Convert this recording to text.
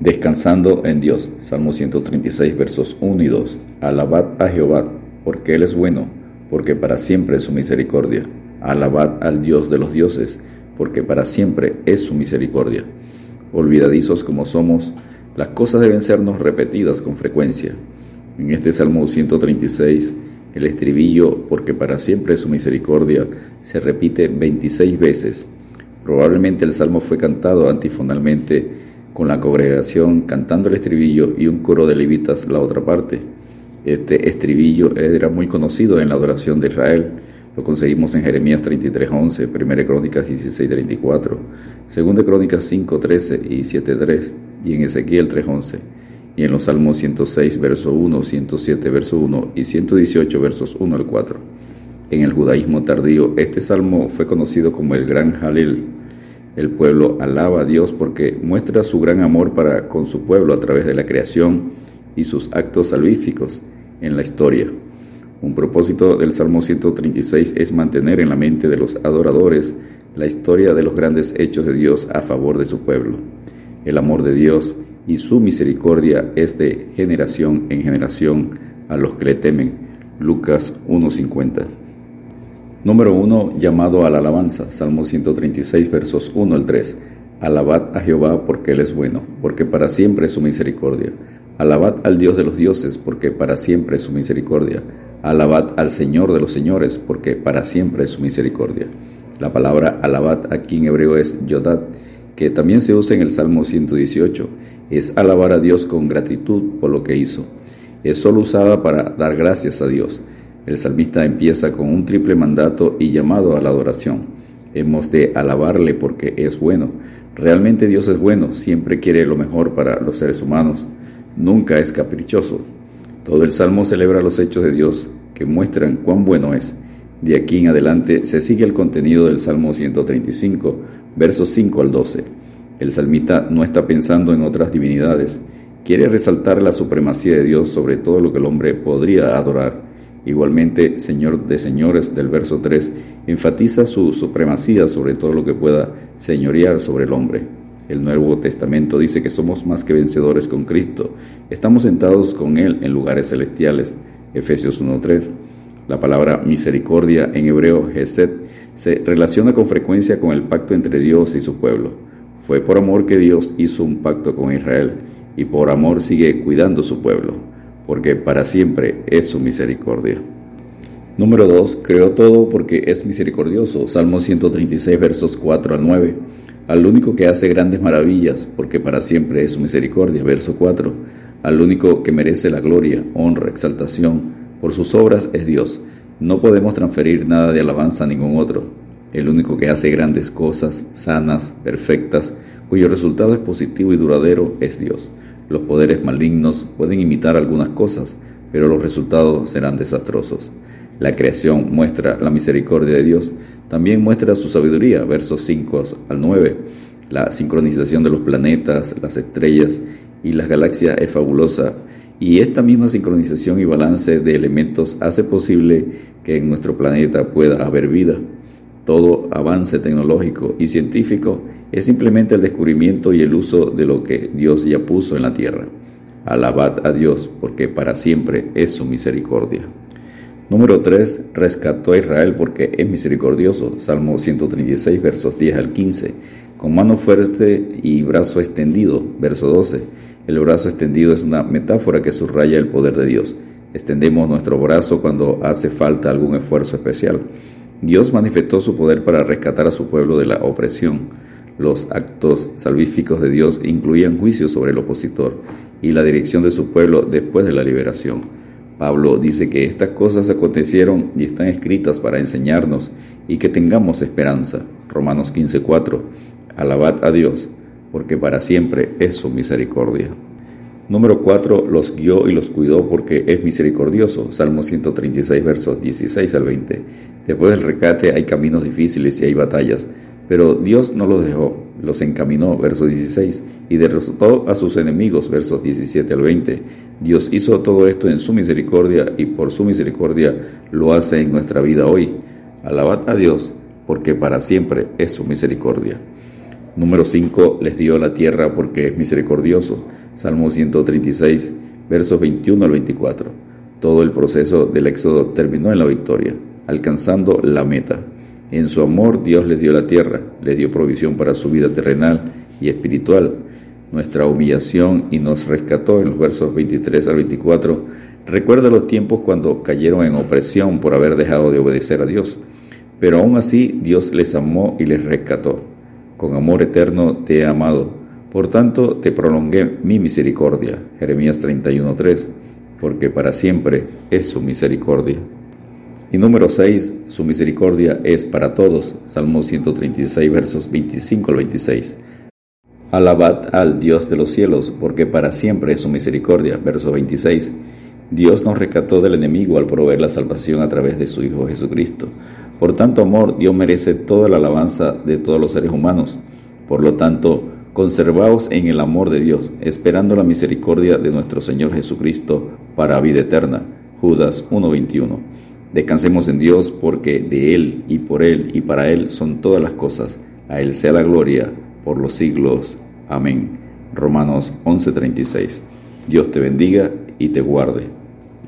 Descansando en Dios. Salmo 136 versos 1 y 2. Alabad a Jehová, porque Él es bueno, porque para siempre es su misericordia. Alabad al Dios de los dioses, porque para siempre es su misericordia. Olvidadizos como somos, las cosas deben sernos repetidas con frecuencia. En este Salmo 136, el estribillo, porque para siempre es su misericordia, se repite 26 veces. Probablemente el salmo fue cantado antifonalmente con la congregación cantando el estribillo y un coro de levitas la otra parte. Este estribillo era muy conocido en la adoración de Israel. Lo conseguimos en Jeremías 33:11, 1 Crónicas 16:34, 2 Crónicas 5:13 y 7:3 y en Ezequiel 3:11 y en los Salmos 106 verso 1, 107 verso 1 y 118 versos 1 al 4. En el judaísmo tardío, este salmo fue conocido como el Gran Halil el pueblo alaba a Dios porque muestra su gran amor para con su pueblo a través de la creación y sus actos salvíficos en la historia. Un propósito del Salmo 136 es mantener en la mente de los adoradores la historia de los grandes hechos de Dios a favor de su pueblo. El amor de Dios y su misericordia es de generación en generación a los que le temen. Lucas 1.50 Número 1. Llamado a la alabanza. Salmo 136, versos 1 al 3. Alabad a Jehová porque Él es bueno, porque para siempre es su misericordia. Alabad al Dios de los dioses, porque para siempre es su misericordia. Alabad al Señor de los señores, porque para siempre es su misericordia. La palabra alabad aquí en hebreo es yodad, que también se usa en el Salmo 118. Es alabar a Dios con gratitud por lo que hizo. Es solo usada para dar gracias a Dios. El salmista empieza con un triple mandato y llamado a la adoración. Hemos de alabarle porque es bueno. Realmente Dios es bueno, siempre quiere lo mejor para los seres humanos, nunca es caprichoso. Todo el salmo celebra los hechos de Dios que muestran cuán bueno es. De aquí en adelante se sigue el contenido del Salmo 135, versos 5 al 12. El salmista no está pensando en otras divinidades, quiere resaltar la supremacía de Dios sobre todo lo que el hombre podría adorar. Igualmente, Señor de señores del verso 3 enfatiza su supremacía sobre todo lo que pueda señorear sobre el hombre. El Nuevo Testamento dice que somos más que vencedores con Cristo. Estamos sentados con Él en lugares celestiales. Efesios 1.3. La palabra misericordia en hebreo Gesed se relaciona con frecuencia con el pacto entre Dios y su pueblo. Fue por amor que Dios hizo un pacto con Israel y por amor sigue cuidando su pueblo porque para siempre es su misericordia. Número 2. Creó todo porque es misericordioso. Salmo 136, versos 4 al 9. Al único que hace grandes maravillas, porque para siempre es su misericordia. Verso 4. Al único que merece la gloria, honra, exaltación, por sus obras es Dios. No podemos transferir nada de alabanza a ningún otro. El único que hace grandes cosas, sanas, perfectas, cuyo resultado es positivo y duradero, es Dios. Los poderes malignos pueden imitar algunas cosas, pero los resultados serán desastrosos. La creación muestra la misericordia de Dios, también muestra su sabiduría, versos 5 al 9. La sincronización de los planetas, las estrellas y las galaxias es fabulosa y esta misma sincronización y balance de elementos hace posible que en nuestro planeta pueda haber vida. Todo avance tecnológico y científico es simplemente el descubrimiento y el uso de lo que Dios ya puso en la tierra. Alabad a Dios, porque para siempre es su misericordia. Número 3. Rescató a Israel porque es misericordioso. Salmo 136, versos 10 al 15. Con mano fuerte y brazo extendido. Verso 12. El brazo extendido es una metáfora que subraya el poder de Dios. Extendemos nuestro brazo cuando hace falta algún esfuerzo especial. Dios manifestó su poder para rescatar a su pueblo de la opresión. Los actos salvíficos de Dios incluían juicio sobre el opositor y la dirección de su pueblo después de la liberación. Pablo dice que estas cosas acontecieron y están escritas para enseñarnos y que tengamos esperanza. Romanos 15:4. Alabad a Dios, porque para siempre es su misericordia. Número 4. Los guió y los cuidó porque es misericordioso. Salmo 136, versos 16 al 20. Después del recate hay caminos difíciles y hay batallas, pero Dios no los dejó, los encaminó, verso 16, y derrotó a sus enemigos, versos 17 al 20. Dios hizo todo esto en su misericordia y por su misericordia lo hace en nuestra vida hoy. Alabad a Dios, porque para siempre es su misericordia. Número 5. Les dio la tierra porque es misericordioso. Salmo 136, versos 21 al 24. Todo el proceso del éxodo terminó en la victoria, alcanzando la meta. En su amor Dios les dio la tierra, les dio provisión para su vida terrenal y espiritual, nuestra humillación y nos rescató en los versos 23 al 24. Recuerda los tiempos cuando cayeron en opresión por haber dejado de obedecer a Dios. Pero aún así Dios les amó y les rescató. Con amor eterno te he amado. Por tanto te prolongué mi misericordia. Jeremías 31.3. Porque para siempre es su misericordia. Y número 6, su misericordia es para todos. Salmo 136, versos 25 al 26. Alabad al Dios de los cielos, porque para siempre es su misericordia. Verso 26. Dios nos rescató del enemigo al proveer la salvación a través de su Hijo Jesucristo. Por tanto amor, Dios merece toda la alabanza de todos los seres humanos. Por lo tanto, conservaos en el amor de Dios, esperando la misericordia de nuestro Señor Jesucristo para vida eterna. Judas 1.21. Descansemos en Dios porque de Él y por Él y para Él son todas las cosas. A Él sea la gloria por los siglos. Amén. Romanos 11:36. Dios te bendiga y te guarde.